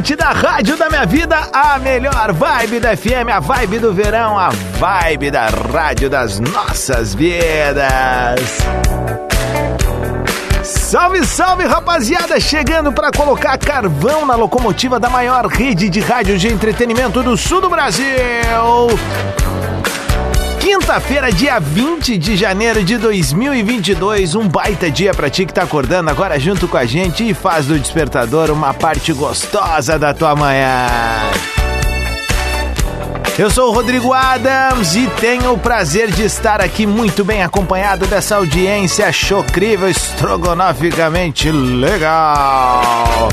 Atlântida, Rádio da Minha Vida, a melhor vibe da FM, a vibe do verão, a vibe da Rádio das Nossas Vidas. Salve, salve, rapaziada! Chegando para colocar carvão na locomotiva da maior rede de rádio de entretenimento do sul do Brasil. Quinta-feira, dia 20 de janeiro de 2022, um baita dia pra ti que tá acordando agora junto com a gente e faz do despertador uma parte gostosa da tua manhã. Eu sou o Rodrigo Adams e tenho o prazer de estar aqui muito bem acompanhado dessa audiência chocrível, estrogonoficamente legal.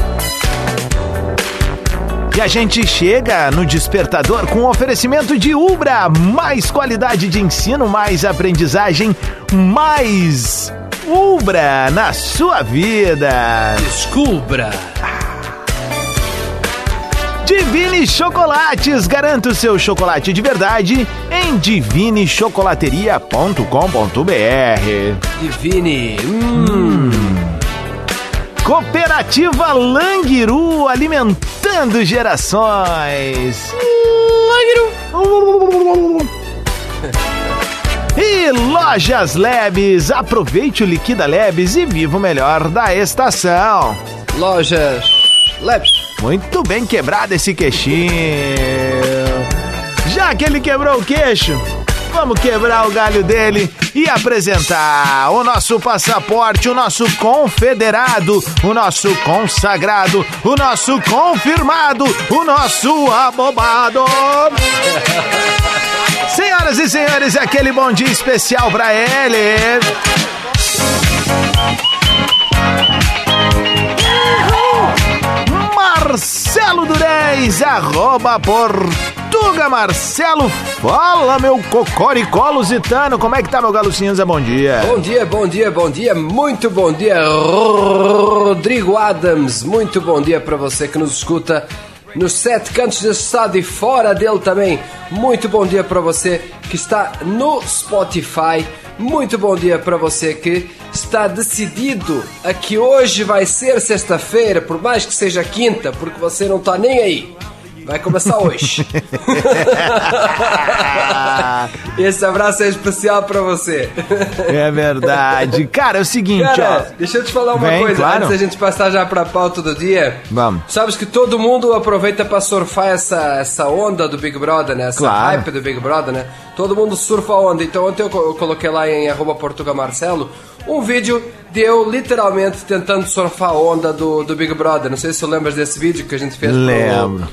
E a gente chega no despertador com um oferecimento de Ubra. Mais qualidade de ensino, mais aprendizagem, mais Ubra na sua vida. Descubra. Divine Chocolates, garanta o seu chocolate de verdade em divinechocolateria.com.br. Divine. Hum. Cooperativa Languiru, alimentando gerações. Languiru. E Lojas Lebes, aproveite o Liquida Lebes e viva o melhor da estação. Lojas. Labs. Muito bem quebrado esse queixinho. Já que ele quebrou o queixo, vamos quebrar o galho dele e apresentar o nosso passaporte, o nosso confederado, o nosso consagrado, o nosso confirmado, o nosso abobado. Senhoras e senhores, aquele bom dia especial pra ele. Marcelo Durez, arroba Portuga Marcelo. Fala, meu cocoricó lusitano. Como é que tá, meu galo cinza? Bom dia. Bom dia, bom dia, bom dia, muito bom dia, Rodrigo Adams. Muito bom dia para você que nos escuta nos sete cantos deste estado e fora dele também. Muito bom dia para você que está no Spotify. Muito bom dia para você que está decidido a que hoje vai ser sexta-feira, por mais que seja quinta, porque você não está nem aí. Vai começar hoje. Esse abraço é especial para você. É verdade. Cara, é o seguinte, Cara, ó. deixa eu te falar uma Vem, coisa claro. antes da gente passar já pra pauta do dia. Vamos. Sabes que todo mundo aproveita pra surfar essa, essa onda do Big Brother, né? Essa Claro. hype do Big Brother, né? Todo mundo surfa a onda. Então ontem eu, co- eu coloquei lá em arroba Portuga Marcelo um vídeo de eu literalmente tentando surfar a onda do, do Big Brother. Não sei se tu lembras desse vídeo que a gente fez pro- Lembro.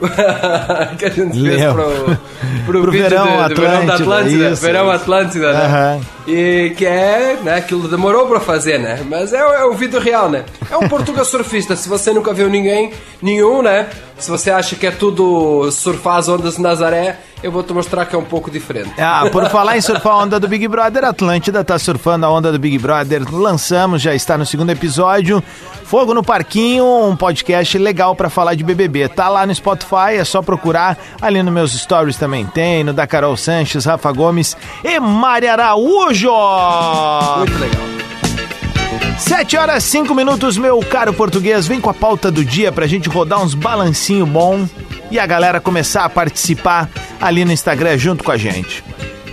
que a gente fez Lembro. pro, pro, Verão do, do Verão da Atlântida, Atlântida. isso, Verão isso. Atlântida, né? Aham. E que é, né, aquilo demorou pra fazer, né? Mas é, é um vídeo real, né? É um português surfista. Se você nunca viu ninguém, nenhum, né? Se você acha que é tudo surfar as ondas de Nazaré, eu vou te mostrar que é um pouco diferente. Ah, por falar em surfar a onda do Big Brother, Atlântida tá surfando a onda do Big Brother. Lançamos, já está no segundo episódio. Fogo no Parquinho, um podcast legal pra falar de BBB. Tá lá no Spotify, é só procurar. Ali nos meus stories também tem, no da Carol Sanches, Rafa Gomes e Mari Araújo. Muito legal. 7 horas 5 minutos, meu caro português. Vem com a pauta do dia pra gente rodar uns balancinho bom e a galera começar a participar ali no Instagram junto com a gente.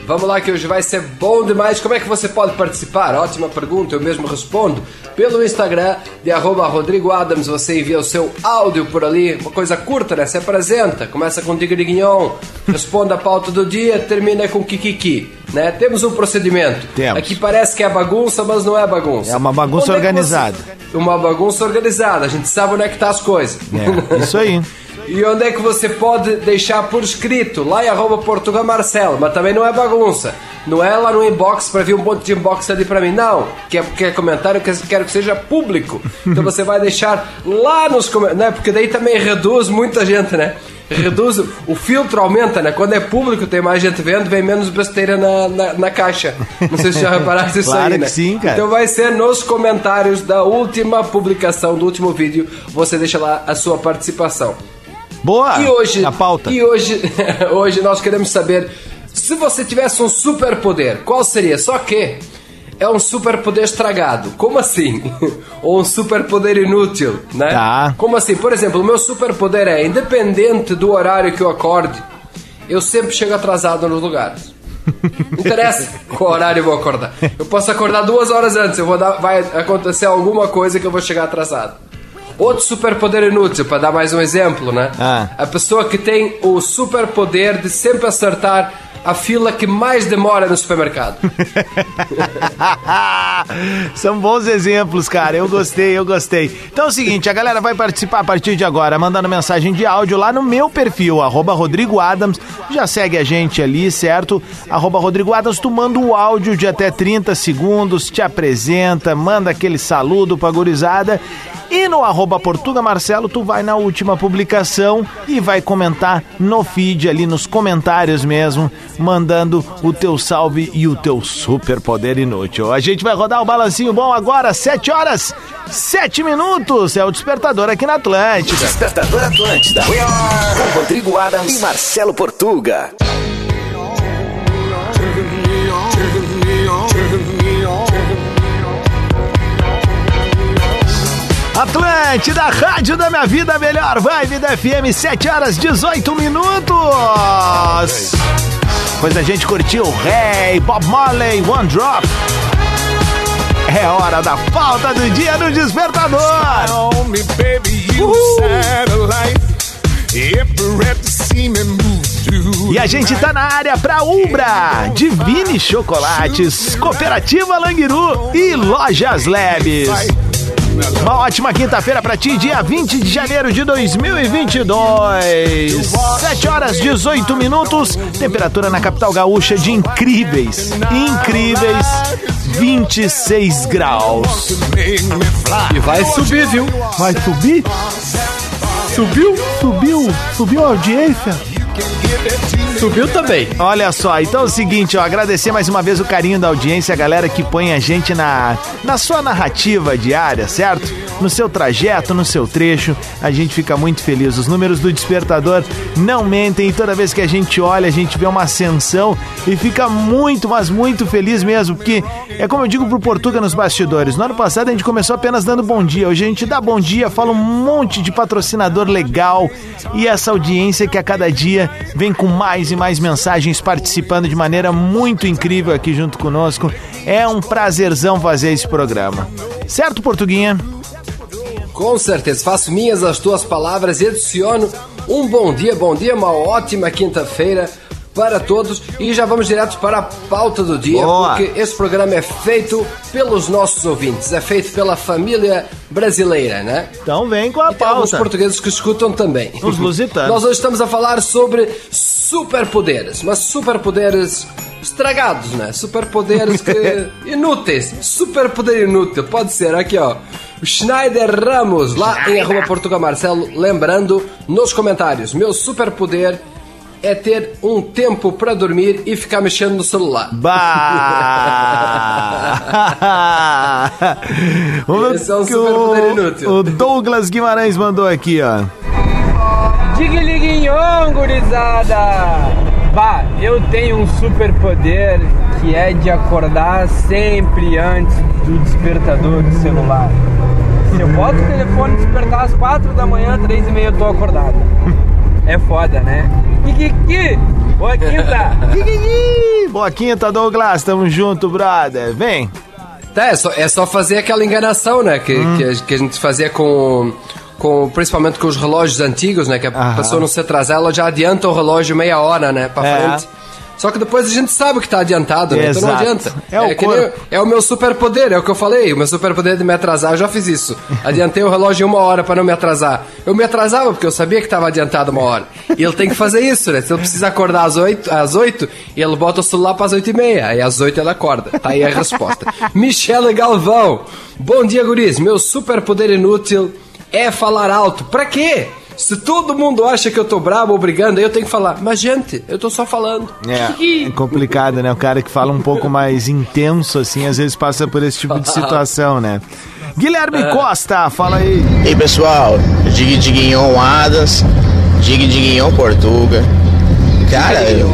Vamos lá que hoje vai ser bom demais. Como é que você pode participar? Ótima pergunta, eu mesmo respondo. Pelo Instagram de arroba Rodrigo Adams, você envia o seu áudio por ali, uma coisa curta, né? Se apresenta, começa com Digriguinhon, responde a pauta do dia, termina com Kikiki. Né? Temos um procedimento. Temos. Aqui parece que é bagunça, mas não é bagunça. É uma bagunça é organizada. você- Uma bagunça organizada, a gente sabe onde é que tá as coisas. É, isso aí. E onde é que você pode deixar por escrito? Lá em arroba Portugal Marcelo, mas também não é bagunça. Não é lá no inbox para vir um monte de inbox ali para mim, não. Quer, quer comentário, quer, quero que seja público. Então você vai deixar lá nos comentários, né? Porque daí também reduz muita gente, né? Reduz, o filtro aumenta, né? Quando é público, tem mais gente vendo, vem menos besteira na, na, na caixa. Não sei se já repararam isso Claro aí, né? que sim, cara. Então vai ser nos comentários da última publicação, do último vídeo, você deixa lá a sua participação. Boa! E hoje, A pauta. E hoje, hoje nós queremos saber se você tivesse um superpoder, qual seria? Só que é um superpoder estragado. Como assim? Ou um superpoder inútil, né? Tá. Como assim? Por exemplo, o meu superpoder é independente do horário que eu acorde, eu sempre chego atrasado nos lugares. Não interessa qual horário eu vou acordar. Eu posso acordar duas horas antes, eu vou dar, vai acontecer alguma coisa que eu vou chegar atrasado. Outro superpoder inútil, para dar mais um exemplo, né? Ah. A pessoa que tem o superpoder de sempre acertar a fila que mais demora no supermercado. São bons exemplos, cara. Eu gostei, eu gostei. Então é o seguinte, a galera vai participar a partir de agora, mandando mensagem de áudio lá no meu perfil, arroba Rodrigo Adams. Já segue a gente ali, certo? Arroba Rodrigo Adams, tu manda o áudio de até 30 segundos, te apresenta, manda aquele saludo pra gurizada. E no arroba Portuga Marcelo, tu vai na última publicação e vai comentar no feed ali, nos comentários mesmo, mandando o teu salve e o teu super poder inútil. A gente vai rodar o balancinho bom agora, 7 horas, 7 minutos. É o despertador aqui na Atlântida. Despertador Atlântida. Com Rodrigo Adams e Marcelo Portuga. Atlântida, rádio da minha vida, melhor vibe da FM, 7 horas 18 minutos. Pois a gente curtiu Rei, Bob Marley, One Drop. É hora da pauta do dia do despertador. through. E a gente tá na área pra Umbra, Divine Chocolates, Cooperativa Languiru e Lojas Leves. Uma ótima quinta-feira pra ti, dia 20 de janeiro de 2022. 7 horas 18 minutos, temperatura na capital gaúcha de incríveis, incríveis 26 graus. E vai subir, viu? Vai subir? Subiu? Subiu? Subiu a audiência? Subiu também. Olha só, então é o seguinte, ó, agradecer mais uma vez o carinho da audiência, a galera que põe a gente na, na sua narrativa diária, certo? No seu trajeto, no seu trecho, a gente fica muito feliz. Os números do despertador não mentem e toda vez que a gente olha, a gente vê uma ascensão e fica muito, mas muito feliz mesmo, porque é como eu digo pro Portuga nos bastidores, no ano passado a gente começou apenas dando bom dia, hoje a gente dá bom dia, fala um monte de patrocinador legal e essa audiência que a cada dia vem com mais e mais mensagens participando de maneira muito incrível aqui junto conosco. É um prazerzão fazer esse programa. Certo, Portuguinha? Com certeza, faço minhas as tuas palavras e adiciono um bom dia, bom dia, uma ótima quinta-feira para todos e já vamos direto para a pauta do dia, Boa. porque esse programa é feito pelos nossos ouvintes, é feito pela família brasileira, né? Então vem com a E tem alguns pauta. portugueses que escutam também. Os lusitanos. Nós hoje estamos a falar sobre superpoderes, mas superpoderes estragados, né? Superpoderes que inúteis. Superpoder inútil, pode ser aqui, ó. O Schneider Ramos, lá em arroba Portugal Marcelo, lembrando nos comentários, meu superpoder é ter um tempo para dormir e ficar mexendo no celular. Bah! Esse é um superpoder inútil. O Douglas Guimarães mandou aqui, ó. Digliguinhon, gurizada! Bah, eu tenho um superpoder que é de acordar sempre antes do despertador do celular. Se eu boto o telefone despertar às 4 da manhã, 3 e meia eu tô acordado. É foda, né? Kikiki! Boa quinta! Ih, Boa quinta, Douglas. Tamo junto, brother. Vem. Tá, é só, é só fazer aquela enganação, né? Que, que, a, que a gente fazia com, com. Principalmente com os relógios antigos, né? Que a Aham. pessoa não se atrasar, ela já adianta o relógio meia hora, né? Pra É. frente. Só que depois a gente sabe que tá adiantado, né? Então não Exato. adianta. É o que nem- é o meu superpoder, é o que eu falei. O meu superpoder de me atrasar, eu já fiz isso. Adiantei o relógio uma hora pra não me atrasar. Eu me atrasava porque eu sabia que tava adiantado uma hora. E ele tem que fazer isso, né? Se ele precisa acordar às oito, às oito ele bota o celular pras oito e meia. Aí às oito ele acorda. Tá aí a resposta. Michele Galvão. Bom dia, guris. Meu superpoder inútil é falar alto. Pra quê? Se todo mundo acha que eu tô brabo ou brigando, aí eu tenho que falar. Mas, gente, eu tô só falando. É, é complicado, né? O cara que fala um pouco mais intenso, assim, às vezes passa por esse tipo de situação, né? Guilherme Costa, fala aí. E aí pessoal, Dig Diguinhon Adas, Dig Diguinhon Portuga. Cara, eu-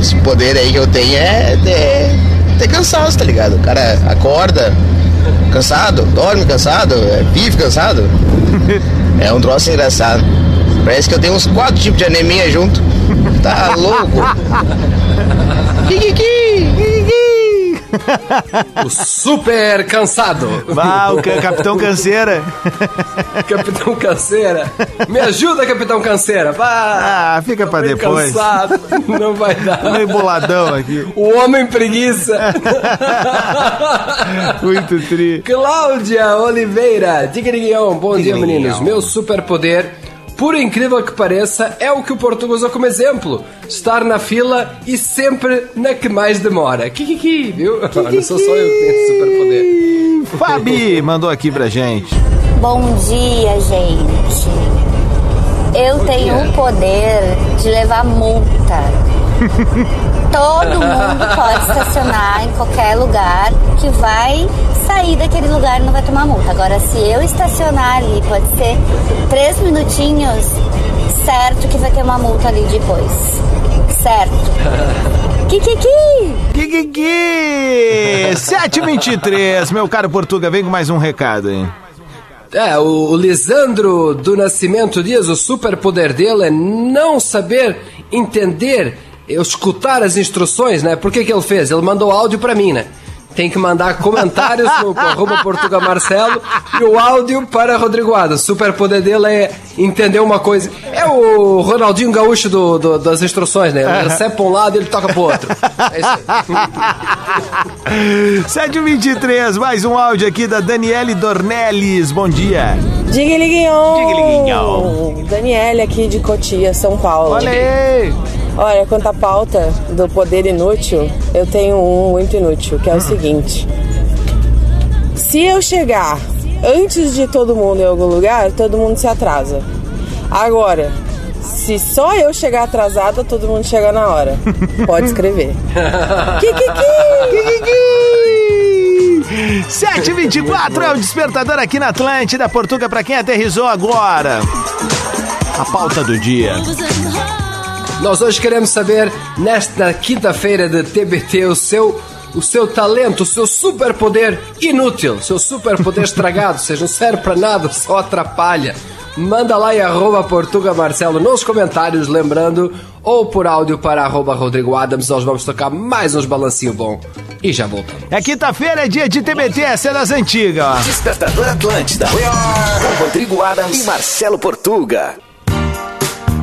esse poder aí que eu tenho é ter, ter cansaço, tá ligado? O cara acorda cansado, dorme cansado, é, vive cansado. É um troço engraçado. Parece que eu tenho uns quatro tipos de anemia junto. Tá louco? Kikiki! O super cansado. Vá, o ca- Capitão Canseira. Capitão Canseira. Me ajuda, Capitão Canseira. Vá. Ah, fica meio depois. Cansado. Não vai dar. Meio boladão aqui. O homem preguiça. Muito tri. Cláudia Oliveira. Digriguião. Bom dia, meninos. Meu superpoder, por incrível que pareça, é o que o português usa como exemplo. Estar na fila e sempre na que mais demora. Kikiki, viu? Não sou só eu que tenho esse superpoder. Fabi mandou aqui pra gente. Bom dia, gente. Eu tenho o poder de levar multa. Todo mundo pode estacionar em qualquer lugar que vai sair daquele lugar e não vai tomar multa. Agora, se eu estacionar ali, pode ser três minutinhos, certo que vai ter uma multa ali depois. Certo. Kikiki! Kikiki! 723, meu caro Portuga, vem com mais um recado aí. É, o, o Lisandro do Nascimento Dias, o superpoder dele é não saber entender, escutar as instruções, né? Por que que ele fez? Ele mandou áudio pra mim, né? Tem que mandar comentários no arroba Portuga Marcelo e o áudio para Rodrigo Adas. O superpoder dele é entender uma coisa. É o Ronaldinho Gaúcho do, do- das instruções, né? Ele recebe pra um lado e ele toca pro outro. É isso aí. 723, mais um áudio aqui da Daniele Dornelles. Bom dia. Diga-liguinhon! Diga-liguinhon. Daniele aqui de Cotia, São Paulo. Olha aí. Olha, quanto à pauta do poder inútil, eu tenho um muito inútil, que é o seguinte. Se eu chegar antes de todo mundo em algum lugar, todo mundo se atrasa. Agora, se só eu chegar atrasada, todo mundo chega na hora. Pode escrever. Kikiki! 724 é o despertador aqui na Atlântida, Portuga, pra quem aterrizou agora. A pauta do dia. Nós hoje queremos saber, nesta quinta-feira de TBT, o seu, o seu talento, o seu superpoder inútil, seu superpoder estragado, ou seja, não serve pra nada, só atrapalha. Manda lá em arroba Portuga Marcelo nos comentários, lembrando, ou por áudio para arroba Rodrigo Adams, nós vamos tocar mais uns balancinho bom. E já voltamos. É quinta-feira, é dia de TBT, é das antigas. Despertador Atlântida. Com Rodrigo Adams e Marcelo Portuga.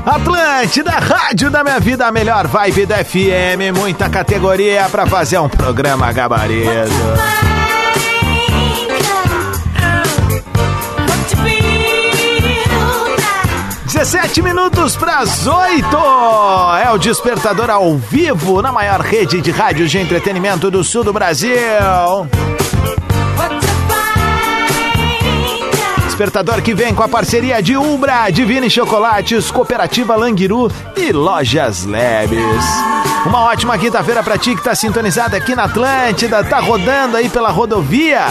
Atlântida, rádio da minha vida, a melhor vibe da FM, muita categoria pra fazer um programa gabarito. 17 minutos para as 8. É o despertador ao vivo na maior rede de rádios de entretenimento do sul do Brasil. Despertador que vem com a parceria de Umbra, Divine Chocolates, Cooperativa Languiru e Lojas Lebes. Uma ótima quinta-feira pra ti que tá sintonizado aqui na Atlântida, tá rodando aí pela rodovia.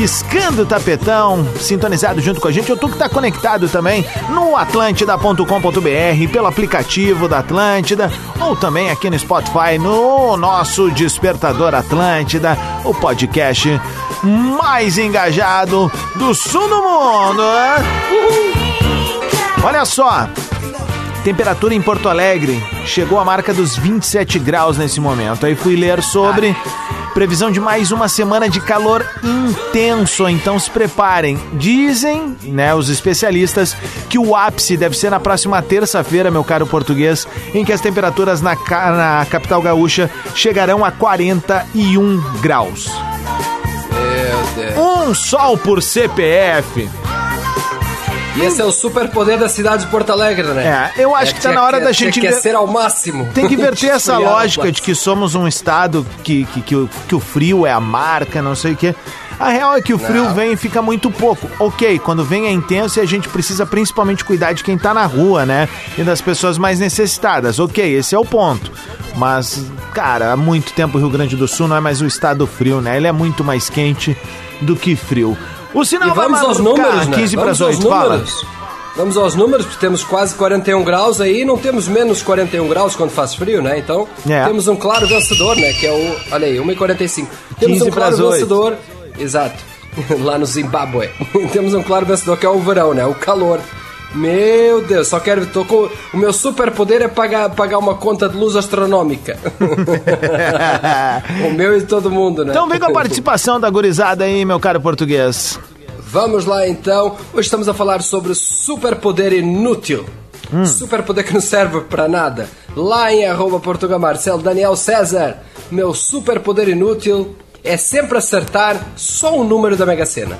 Riscando o tapetão, sintonizado junto com a gente. Ou tu que tá conectado também no atlântida.com.br, pelo aplicativo da Atlântida, ou também aqui no Spotify, no nosso Despertador Atlântida, o podcast mais engajado do sul do mundo. né? Olha só, Temperatura em Porto Alegre chegou à marca dos 27 graus nesse momento. Aí fui ler sobre previsão de mais uma semana de calor intenso, então se preparem. Dizem, né, os especialistas, que o ápice deve ser na próxima terça-feira, meu caro português, em que as temperaturas na, na capital gaúcha chegarão a 41 graus. Um sol por CPF. Esse é o superpoder da cidade de Porto Alegre, né? É, eu acho que tá na hora da gente Quer ser ao máximo. Tem que inverter essa lógica de que somos um estado que, que, que, o, que o frio é a marca, não sei o quê. A real é que o frio Não. vem e fica muito pouco. Ok, quando vem é intenso e a gente precisa principalmente cuidar de quem tá na rua, né? E das pessoas mais necessitadas. Ok, esse é o ponto. Mas, cara, há muito tempo o Rio Grande do Sul não é mais o estado frio, né? Ele é muito mais quente do que frio. O sinal E vai vamos aos números, né? 15 para vamos as aos 8, fala. números. Vamos aos números, porque temos quase 41 graus aí, não temos menos 41 graus quando faz frio, né? Então, É. temos um claro vencedor, né? Que é o, olha aí, 1,45. Temos 15 um claro vencedor, exato, lá no Zimbábue. temos um claro vencedor que é o verão, né? O calor. Meu Deus, só quero. Tô com, o meu superpoder é pagar, pagar uma conta de luz astronômica. o meu e todo mundo, né? Então vem com a participação da gurizada aí, meu caro português. Vamos lá então. Hoje estamos a falar sobre superpoder inútil. Superpoder que não serve para nada. Lá em arroba Portugal Marcelo Daniel César. Meu superpoder inútil é sempre acertar só o número da Mega Sena.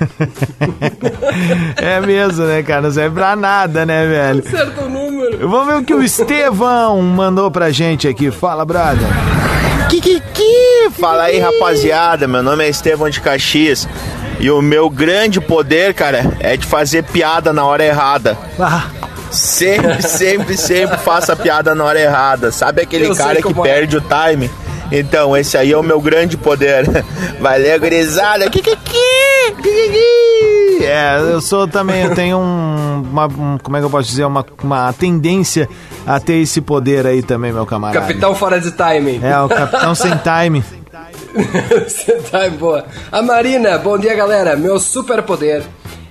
É mesmo, né, cara? Não serve pra nada, né, velho? Acerta o número. Vamos ver o que o Estevão mandou pra gente aqui. Fala, brother. Kikiki! Fala aí, rapaziada. Meu nome é Estevão de Caxias. E o meu grande poder, cara, é de fazer piada na hora errada. Ah, Sempre, sempre, sempre faça piada na hora errada. Sabe aquele Eu cara que é. perde o time? Então, esse aí é o meu grande poder. Valeu, gurizada. Kikiki! Kikiki! é, eu sou também, eu tenho um, uma, um- como é que eu posso dizer, uma, uma tendência a ter esse poder aí também, meu camarada. Capitão fora de timing. É, o capitão sem time. Você tá boa. A Marina, bom dia galera. Meu superpoder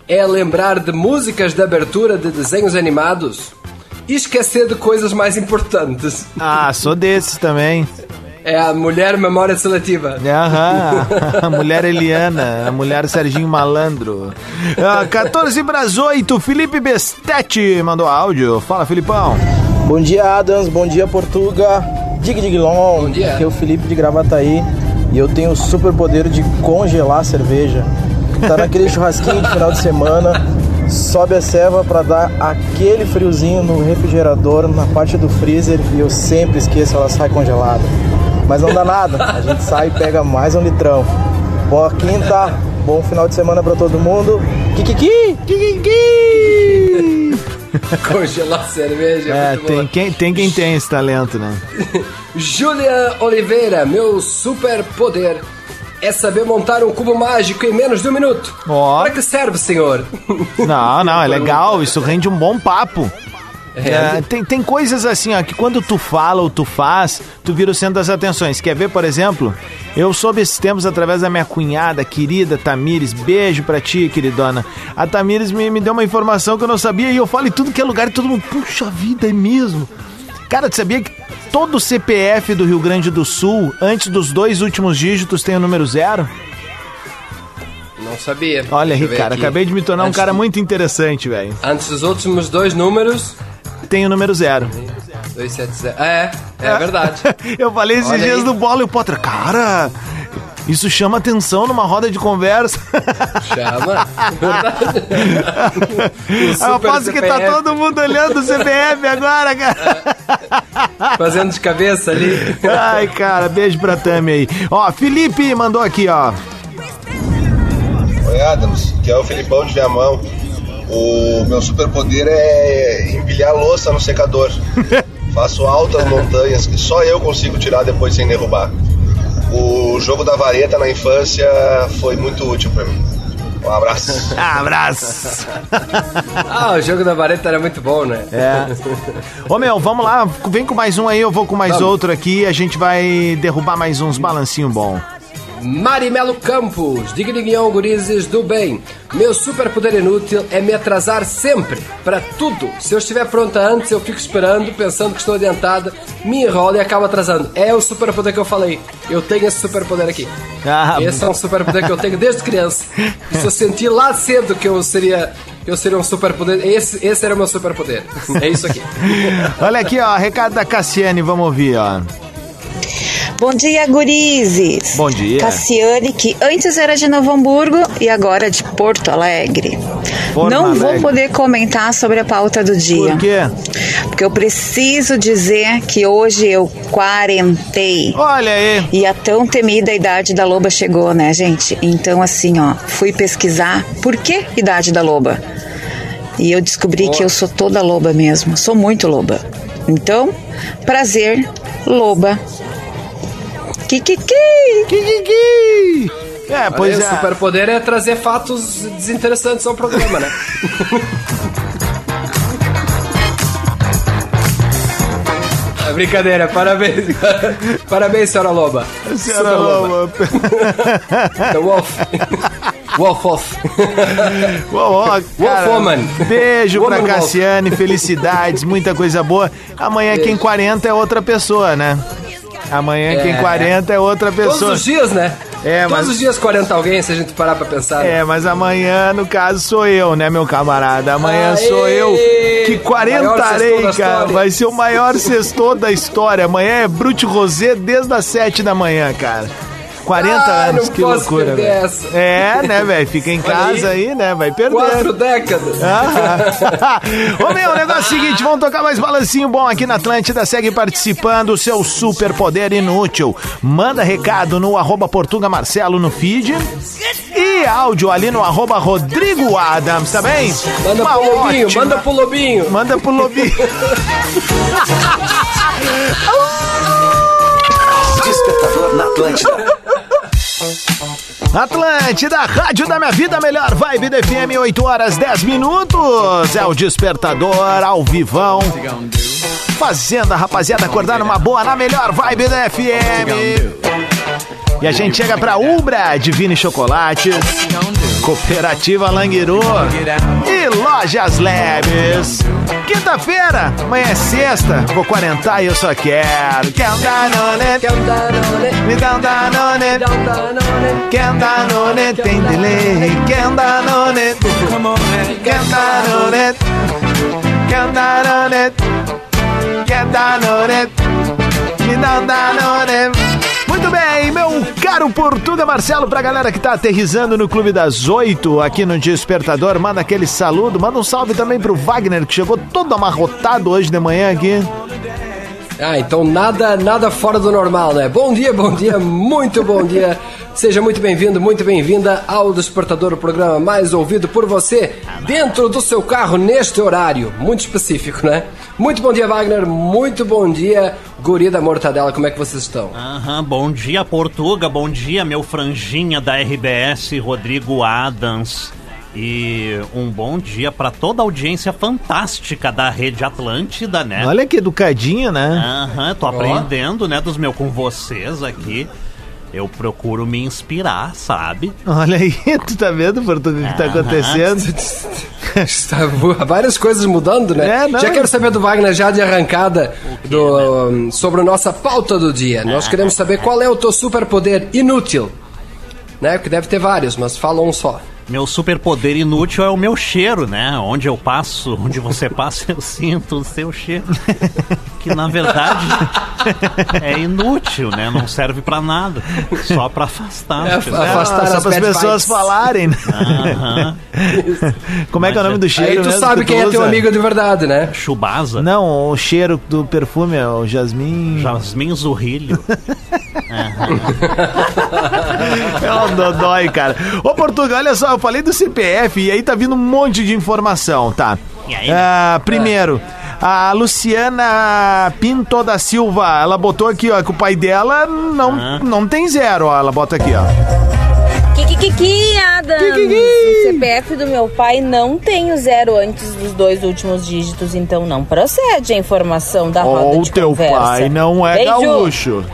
é lembrar de músicas de abertura de desenhos animados e esquecer de coisas mais importantes. Ah, sou desses também. É a mulher memória seletiva. Aham, a mulher Eliana, a mulher Serginho Malandro. Ah, 14 para as 8, Felipe Bestetti mandou áudio. Fala, Filipão. Bom dia, Adams. Bom dia, Portuga. Dig Dig Long. Bom dia. Aqui é o Felipe de Gravataí. E eu tenho o super poder de congelar a cerveja. Tá naquele churrasquinho de final de semana. Sobe a serva para dar aquele friozinho no refrigerador, na parte do freezer. E eu sempre esqueço, ela sai congelada. Mas não dá nada. A gente sai e pega mais um litrão. Boa quinta. Bom final de semana para todo mundo. Kikiki! Kikiki! Congelar cerveja. É, muito tem quem, tem quem tem esse talento, né? Júlia Oliveira, meu superpoder é saber montar um cubo mágico em menos de um minuto. Ó. Para que serve, senhor? Não, não, é legal, isso rende um bom papo. É. É, tem, tem coisas assim, ó, que quando tu fala ou tu faz, tu vira o centro das atenções. Quer ver, por exemplo? Eu soube esses tempos através da minha cunhada, querida Tamires. Beijo pra ti, queridona. A Tamires me, me deu uma informação que eu não sabia e eu falo em tudo que é lugar e todo mundo, puxa vida, é mesmo. Cara, tu sabia que todo CPF do Rio Grande do Sul, antes dos dois últimos dígitos, tem o número zero? Não sabia. Olha cara, aqui. acabei de me tornar um Antes cara do- muito interessante, velho. Antes dos últimos dois números, Tem o número zero. 270. É, é verdade. Eu falei esses Olha dias aí. do Bola e o Potter, cara, isso chama atenção numa roda de conversa. Chama. Verdade. O Eu aposto que tá todo mundo olhando o CPF agora, cara. Fazendo de cabeça ali. Ai, cara, beijo pra Tami aí. Ó, Felipe mandou aqui, ó. Oi, Adams, que é o Felipão de Viamão. O meu superpoder é empilhar louça no secador. Faço altas montanhas que só eu consigo tirar depois sem derrubar. O jogo da vareta na infância foi muito útil pra mim. Um abraço. Abraço. Ah, o jogo da vareta era muito bom, né? É. Ô meu, vamos lá, vem com mais um aí, eu vou com mais Vamos. outro aqui, a gente vai derrubar mais uns balancinho bom. Marimelo Campos, Digniguinhão Gurizes do Bem. Meu superpoder inútil é me atrasar sempre, para tudo. Se eu estiver pronta antes, eu fico esperando, pensando que estou adiantada, me enrolo e acabo atrasando. É o superpoder que eu falei. Eu tenho esse superpoder aqui. Ah, esse é um superpoder que eu tenho desde criança. Isso eu senti lá cedo que eu seria eu seria um superpoder. Esse, esse era o meu superpoder. É isso aqui. Olha aqui, ó, recado da Cassiane, vamos ouvir, ó. Bom dia, gurizes. Bom dia. Cassiane, que antes era de Novo Hamburgo e agora de Porto Alegre. Porto Não vou Alegre. poder comentar sobre a pauta do dia. Por quê? Porque eu preciso dizer que hoje eu quarentei. Olha aí. E a tão temida idade da loba chegou, né, gente? Então, assim, ó, fui pesquisar por que idade da loba. E eu descobri que eu sou toda loba mesmo. Sou muito loba. Então, prazer, loba. Kikiki! Kikiki! É, pois Olha, é. O superpoder é trazer fatos desinteressantes ao programa, né? É brincadeira, parabéns. parabéns, senhora Loba. Senhora Super Loba. The Wolf. Wolf Wolf. Uou, ó, cara, Woman. Beijo pra Woman Wolf. Cassiane, felicidades, muita coisa boa. Amanhã quem 40 é outra pessoa, né? Amanhã quem É. 40 é outra pessoa. Todos os dias, né? É, Todos mas- os dias 40 alguém, se a gente parar pra pensar. É, mas amanhã, no caso, sou eu, né, meu camarada? Amanhã Aê! sou eu que Maior quarentarei, sextou da cara. Vai ser o maior sextor da história. Amanhã é Brute Rosé desde as 7 da manhã, cara. 40 Ah, anos, que loucura. É, né, velho? Fica em casa aí. aí, né? Vai perder. Quatro décadas. Aham. Ô meu, o negócio é o seguinte, vamos tocar mais balancinho bom aqui na Atlântida, segue participando, seu super poder inútil. Manda recado no arroba Portuga Marcelo no feed e áudio ali no arroba Rodrigo Adams, tá bem? Manda Uma pro Lobinho, ótima- manda pro Lobinho. Manda pro Lobinho. Despertador na Atlântida. Atlântida, rádio da minha vida, melhor vibe da FM, 8 horas 10 minutos. É o despertador ao vivão. Fazendo a rapaziada acordar numa boa, na melhor vibe da FM. E a gente chega pra Ubra, Divine Chocolates, Cooperativa Languiru e Lojas Leves. Quinta-feira, amanhã é sexta, vou quarentar e eu só quero. Quer um Danone? Quer um Danone? Me dá um Danone. Dá um Danone. Quer um Danone? Tem delay. Quer um Danone? Quer um Danone? Quer um Danone? Quer um Danone? Me dá um Danone. Caro Portuga Marcelo, pra galera que tá aterrizando no Clube das Oito aqui no Despertador, manda aquele saludo, manda um salve também pro Wagner, que chegou todo amarrotado hoje de manhã aqui. Ah, então nada, nada fora do normal, né? Bom dia, bom dia, muito bom dia. Seja muito bem-vindo, muito bem-vinda ao Despertador, o programa mais ouvido por você dentro do seu carro neste horário, muito específico, né? Muito bom dia, Wagner. Muito bom dia, Guri da Mortadela. Como é que vocês estão? Aham, bom dia, Portuga. Bom dia, meu franjinha da RBS, Rodrigo Adams. E um bom dia para toda a audiência fantástica da Rede Atlântida, né? Olha que educadinho, né? Aham, tô Ó. aprendendo, né, dos meus com vocês aqui. Eu procuro me inspirar, sabe? Olha aí, tu tá vendo, o que tá acontecendo? Está várias coisas mudando, né? É, não. Já quero saber do Wagner já de arrancada do, um, sobre a nossa pauta do dia. Nós queremos saber qual é o teu superpoder inútil. Né? Porque deve ter vários, mas fala um só. Meu superpoder inútil é o meu cheiro, né? Onde eu passo, onde você passa, eu sinto o seu cheiro. Que na verdade é inútil, né? Não serve pra nada. Só pra afastar. É, afastar só as para as pessoas vibes. falarem, né? Como é que é o nome do cheiro Aí tu mesmo sabe que quem é teu amigo de verdade, né? Chubasa. Não, o cheiro do perfume é o jasmim. Jasmim Zurrilho. É um dodói, cara. Ô, Portugal, olha só, eu falei do CPF e aí tá vindo um monte de informação, tá? E aí? Ah, primeiro, a Luciana Pinto da Silva, ela botou aqui, ó, que o pai dela não, não tem zero, ó. Ela bota aqui, ó. Kikiki, Adams! O CPF do meu pai não tem o zero antes dos dois últimos dígitos, então não procede a informação da roda Ou de teu conversa. pai não é Beijo. gaúcho.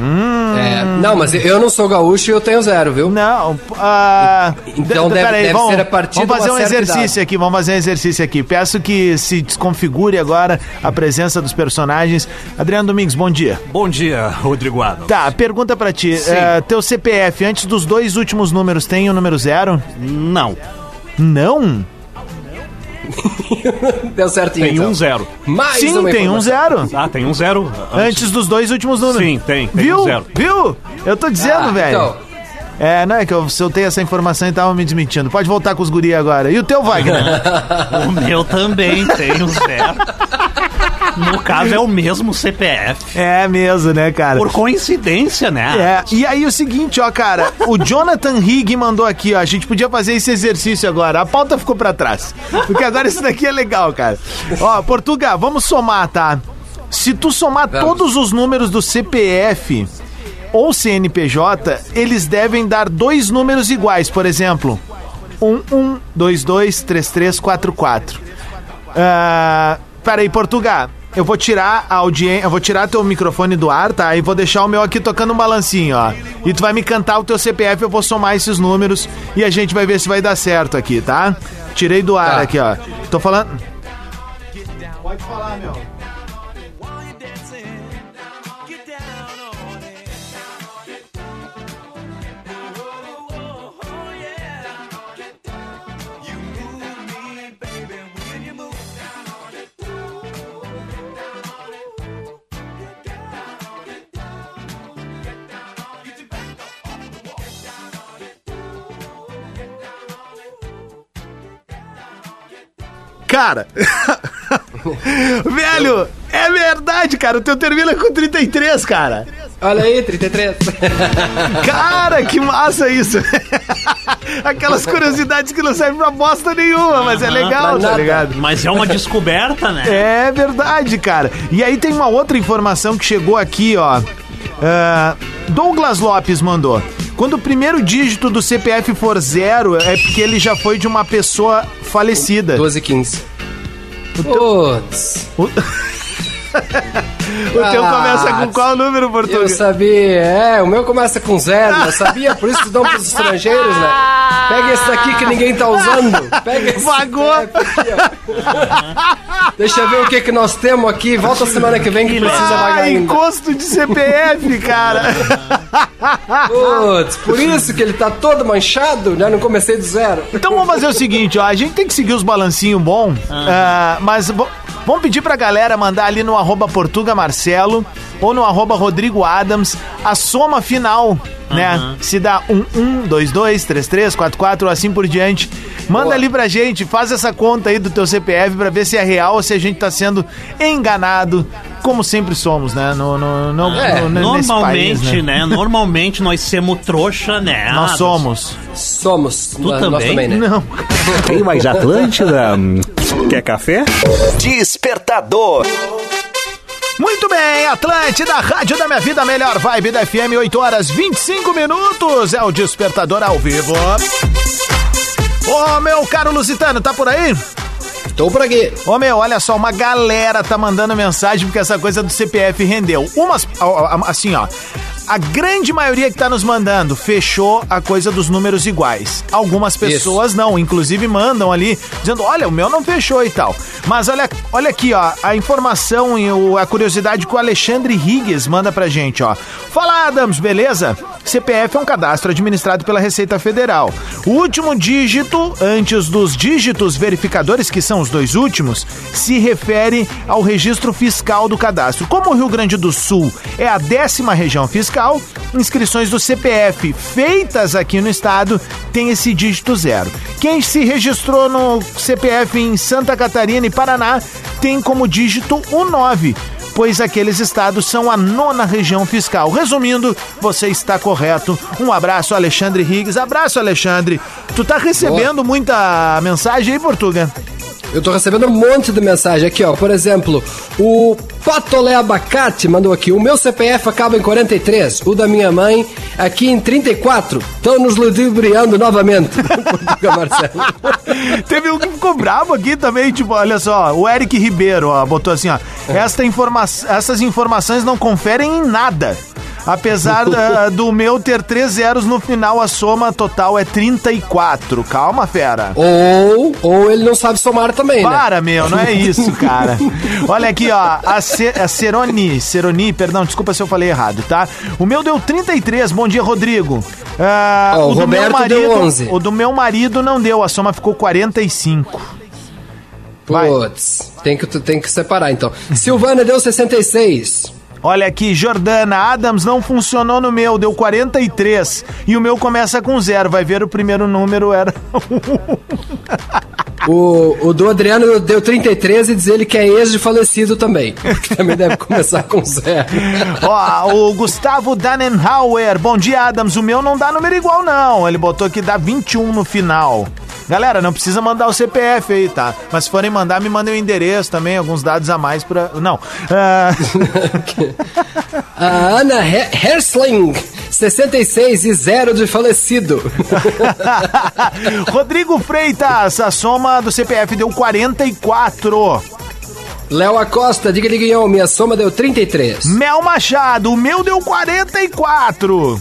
É, não, mas eu não sou gaúcho e eu tenho zero, viu? Não, ah, Então deve- peraí, deve vamos, ser a partir Vamos de fazer uma um exercício aqui, vamos fazer um exercício aqui. Peço que se desconfigure agora a presença dos personagens. Adriano Domingos, bom dia. Bom dia, Rodrigo Adams. Tá, pergunta pra ti. Eh, teu CPF, antes dos dois últimos números, tem o número zero? Não. Não? Deu certinho. Tem então. um zero. Mais Sim, tem um zero. Ah, tem um zero. Antes dos dois últimos números. Sim, tem. tem Viu? um zero. Viu? Eu tô dizendo, Ah, velho. então. É, não é que eu soltei essa informação e tava me desmentindo. Pode voltar com os guri agora. E o teu, Wagner? O meu também tem um zero. No caso, é o mesmo CPF. é mesmo, né, cara? Por coincidência, né? É, e aí o seguinte, ó, cara, o Jonathan Higg mandou aqui, ó, a gente podia fazer esse exercício agora, a pauta ficou pra trás, porque agora isso daqui é legal, cara. Ó, Portugal, vamos somar, tá? Se tu somar Vamos. todos os números do CPF ou CNPJ, eles devem dar dois números iguais, por exemplo, 11223344. Ah, peraí, Portugal. Eu vou tirar a audiência, eu vou tirar teu microfone do ar, tá? E vou deixar o meu aqui tocando um balancinho, ó. E tu vai me cantar o teu CPF, eu vou somar esses números e a gente vai ver se vai dar certo aqui, tá? Tirei do ar Tá. aqui, ó. Tô falando. Pode falar, meu. Cara, velho, é verdade, cara. O teu termina com 33, cara. Olha aí, 33. Cara, que massa isso. Aquelas curiosidades que não servem pra bosta nenhuma, mas é legal, tá nada. ligado? Mas é uma descoberta, né? É verdade, cara. E aí tem uma outra informação que chegou aqui, ó. Ah, Douglas Lopes mandou. Quando o primeiro dígito do CPF for zero, é porque ele já foi de uma pessoa falecida. 12 e 15. Putz. O teu Ah, começa com qual número, Eu português? sabia, é, o meu começa com zero, eu sabia, por isso que dão pros estrangeiros, né? Pega esse daqui que ninguém tá usando. Pega esse Vagou. Aqui. Deixa eu ver o que que nós temos aqui. Volta semana que vem que precisa vagar Ah, ainda. encosto de CPF, cara. Putz, por isso que ele tá todo manchado, né? Não comecei do zero. Então vamos fazer o seguinte, ó. A gente tem que seguir os balancinhos bom, ah, mas vamos pedir pra galera mandar ali no arroba Portuga Marcelo ou no arroba Rodrigo Adams a soma final, né? Se dá um, um, dois, dois, três, três, quatro, quatro, assim por diante. Manda Boa. ali pra gente, faz essa conta aí do teu CPF pra ver se é real ou se a gente tá sendo enganado, como sempre somos, né? No, no, no- É, no- Normalmente, país, né? Normalmente nós somos trouxa, né? Nós somos. Somos. Tu nós também? também, né? Não. Tem mais Atlântida? Quer café? Despertador. Muito bem, Atlântida, Rádio da Minha Vida, melhor vibe da FM, 8 horas 25 minutos. É o Despertador ao vivo. Ô, meu caro Lusitano, tá por aí? Tô por aqui. Ô, meu, olha só, uma galera tá mandando mensagem porque essa coisa do CPF rendeu. Umas, assim, ó. A grande maioria que tá nos mandando fechou a coisa dos números iguais. Algumas pessoas não, inclusive mandam ali dizendo: olha, o meu não fechou e tal. Mas olha, olha aqui, ó, a informação e o- a curiosidade que o Alexandre Higgs manda pra gente, ó. Fala, Adams, beleza? CPF é um cadastro administrado pela Receita Federal. O último dígito, antes dos dígitos verificadores, que são os dois últimos, se refere ao registro fiscal do cadastro. Como o Rio Grande do Sul é a décima região fiscal, inscrições do CPF feitas aqui no estado têm esse dígito zero. Quem se registrou no CPF em Santa Catarina e Paraná tem como dígito o 9 pois aqueles estados são a nona região fiscal. Resumindo, você está correto. Um abraço, Alexandre Higgs. Abraço, Alexandre. Tu tá recebendo muita mensagem aí, Portuga? Eu tô recebendo um monte de mensagem aqui, ó. Por exemplo, o Patolé Abacate mandou aqui. O meu CPF acaba em 43, o da minha mãe aqui em 34. Estão nos ludibriando novamente. Teve um que ficou bravo aqui também, tipo, olha só, o Eric Ribeiro, ó, botou assim, ó. Esta informa essas informações não conferem em nada. Apesar da- do meu ter três zeros no final, a soma total é 34. Calma, fera. Ou, ou ele não sabe somar também, né? Para, meu, não é isso, cara. Olha aqui, ó, a, a Ceroni, Ceroni, perdão, desculpa se eu falei errado, tá? O meu deu 33, bom dia, Rodrigo. Ah, Ó, o do meu 11. O do meu marido não deu, a soma ficou 45. Putz, tem que, tem que separar então. Silvana deu 66. Olha aqui, Jordana, Adams não funcionou no meu, deu 43. E o meu começa com zero. Vai ver o primeiro número era. O, o do Adriano deu 33 e diz ele que é ex de falecido também. Que também deve começar com zero. Ó, o Gustavo Dannenhauer. Bom dia, Adams. O meu não dá número igual, não. Ele botou que dá 21 no final. Galera, não precisa mandar o CPF aí, tá? Mas se forem mandar, me mandem o endereço também, alguns dados a mais pra. Não. Ah, A Ana He- Hersling, 66 e zero de falecido. Rodrigo Freitas, a soma do CPF deu 44. Léo Acosta, diga de Guion, minha soma deu 33. Mel Machado, o meu deu 44.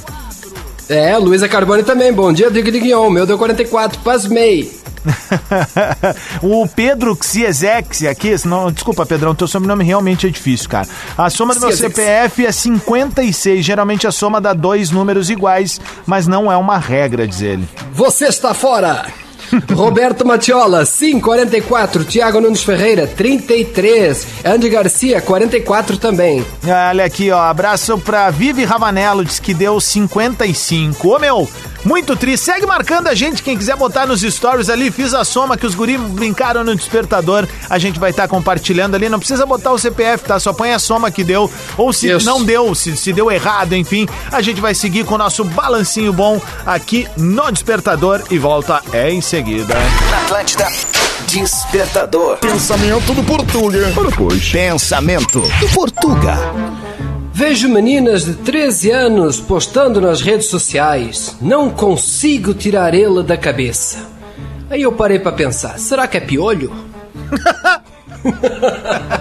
É, Luísa Carbone também, bom dia, diga de Guion, meu deu 44, pasmei. o Pedro Xiezek aqui, não, desculpa, Pedrão, teu sobrenome realmente é difícil, cara. A soma do meu. CPF é 56. Geralmente a soma dá dois números iguais, mas não é uma regra, diz ele. Você está fora! Roberto Matiola, sim, 44. Tiago Nunes Ferreira, 33. Andy Garcia, 44 também. Olha aqui, ó. Abraço pra Vivi Ravanello, diz que deu 55. Ô meu, muito triste. Segue marcando a gente, quem quiser botar nos stories ali. Fiz a soma que os guris brincaram no despertador. A gente vai estar compartilhando ali. Não precisa botar o CPF, tá? Só põe a soma que deu. Ou se Isso. não deu, se, se deu errado, enfim. A gente vai seguir com o nosso balancinho bom aqui no despertador e volta é em seguida. Na Atlântida, Despertador. Pensamento do Portuga. Ora, pois. Pensamento do Portuga. Vejo meninas de 13 anos postando nas redes sociais. Não consigo tirar ele da cabeça. Aí eu parei pra pensar, será que é piolho?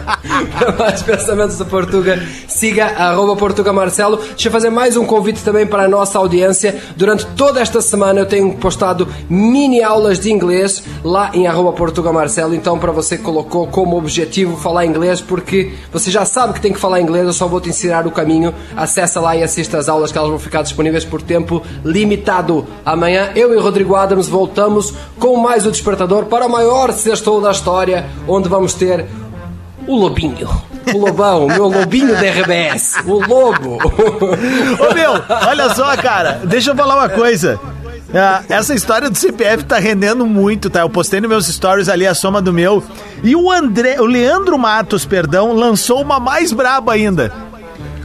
Para mais pensamentos do Portuga, siga arroba Portuga Marcelo. Deixa eu fazer mais um convite também para a nossa audiência. Durante toda esta semana eu tenho postado mini aulas de inglês lá em arroba Portuga Marcelo. Então, para você que colocou como objetivo falar inglês, porque você já sabe que tem que falar inglês, eu só vou te ensinar o caminho. Acessa lá e assista as aulas que elas vão ficar disponíveis por tempo limitado. Amanhã eu e Rodrigo Adams voltamos com mais o Despertador para o maior sextou da história, onde vamos ter o Lobinho. O Lobão, o meu Lobinho da RBS. O Lobo. Ô meu, olha só, cara, deixa eu falar uma coisa. Ah, essa história do CPF tá rendendo muito, tá? Eu postei nos meus stories ali a soma do meu. E o André, o Leandro Matos, perdão, lançou uma mais braba ainda.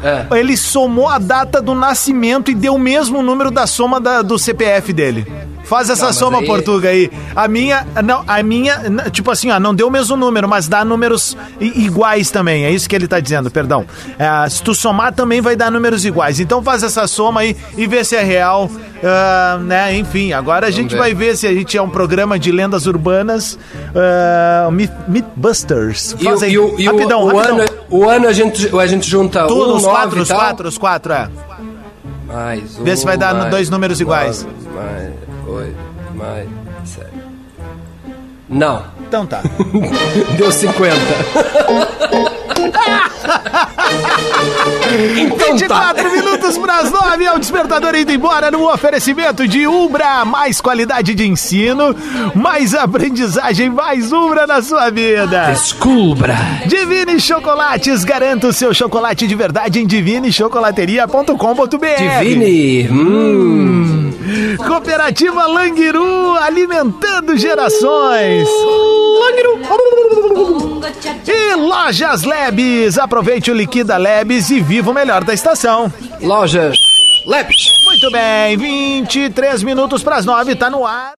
É. Ele somou a data do nascimento e deu o mesmo número da soma da- do CPF dele. Faz essa mas soma, aí- Portuga, aí. A minha, não, a minha, tipo assim, ó, não deu o mesmo número, mas dá números iguais também. É isso que ele tá dizendo, perdão. É, se tu somar, também vai dar números iguais. Então faz essa soma aí e vê se é real. ah, né, enfim, agora a gente ver. vai ver se a gente é um programa de lendas urbanas. Myth- Mythbusters. E, Faz aí, e o, e rapidão, o rapidão. ano, o ano a gente, a gente junta Tudo, um, os quatro, os quatro, os quatro, é. Mais Vê se vai um, dar mais dois números iguais. nove, Mais oito, mais sete. Não. Então tá. Deu 50. então 24 minutos para as 9 é o despertador indo embora no oferecimento de Umbra. Mais qualidade de ensino, mais aprendizagem, mais Umbra na sua vida. Descubra. Divine Chocolates, garanta o seu chocolate de verdade em divinechocolateria.com.br. Divine. Hum. Cooperativa Languiru, alimentando gerações. E Lojas Lebes, aproveite o Liquida Lebes e viva o melhor da estação. Lojas Lebes. Muito bem, 23 minutos para as 9, tá no ar.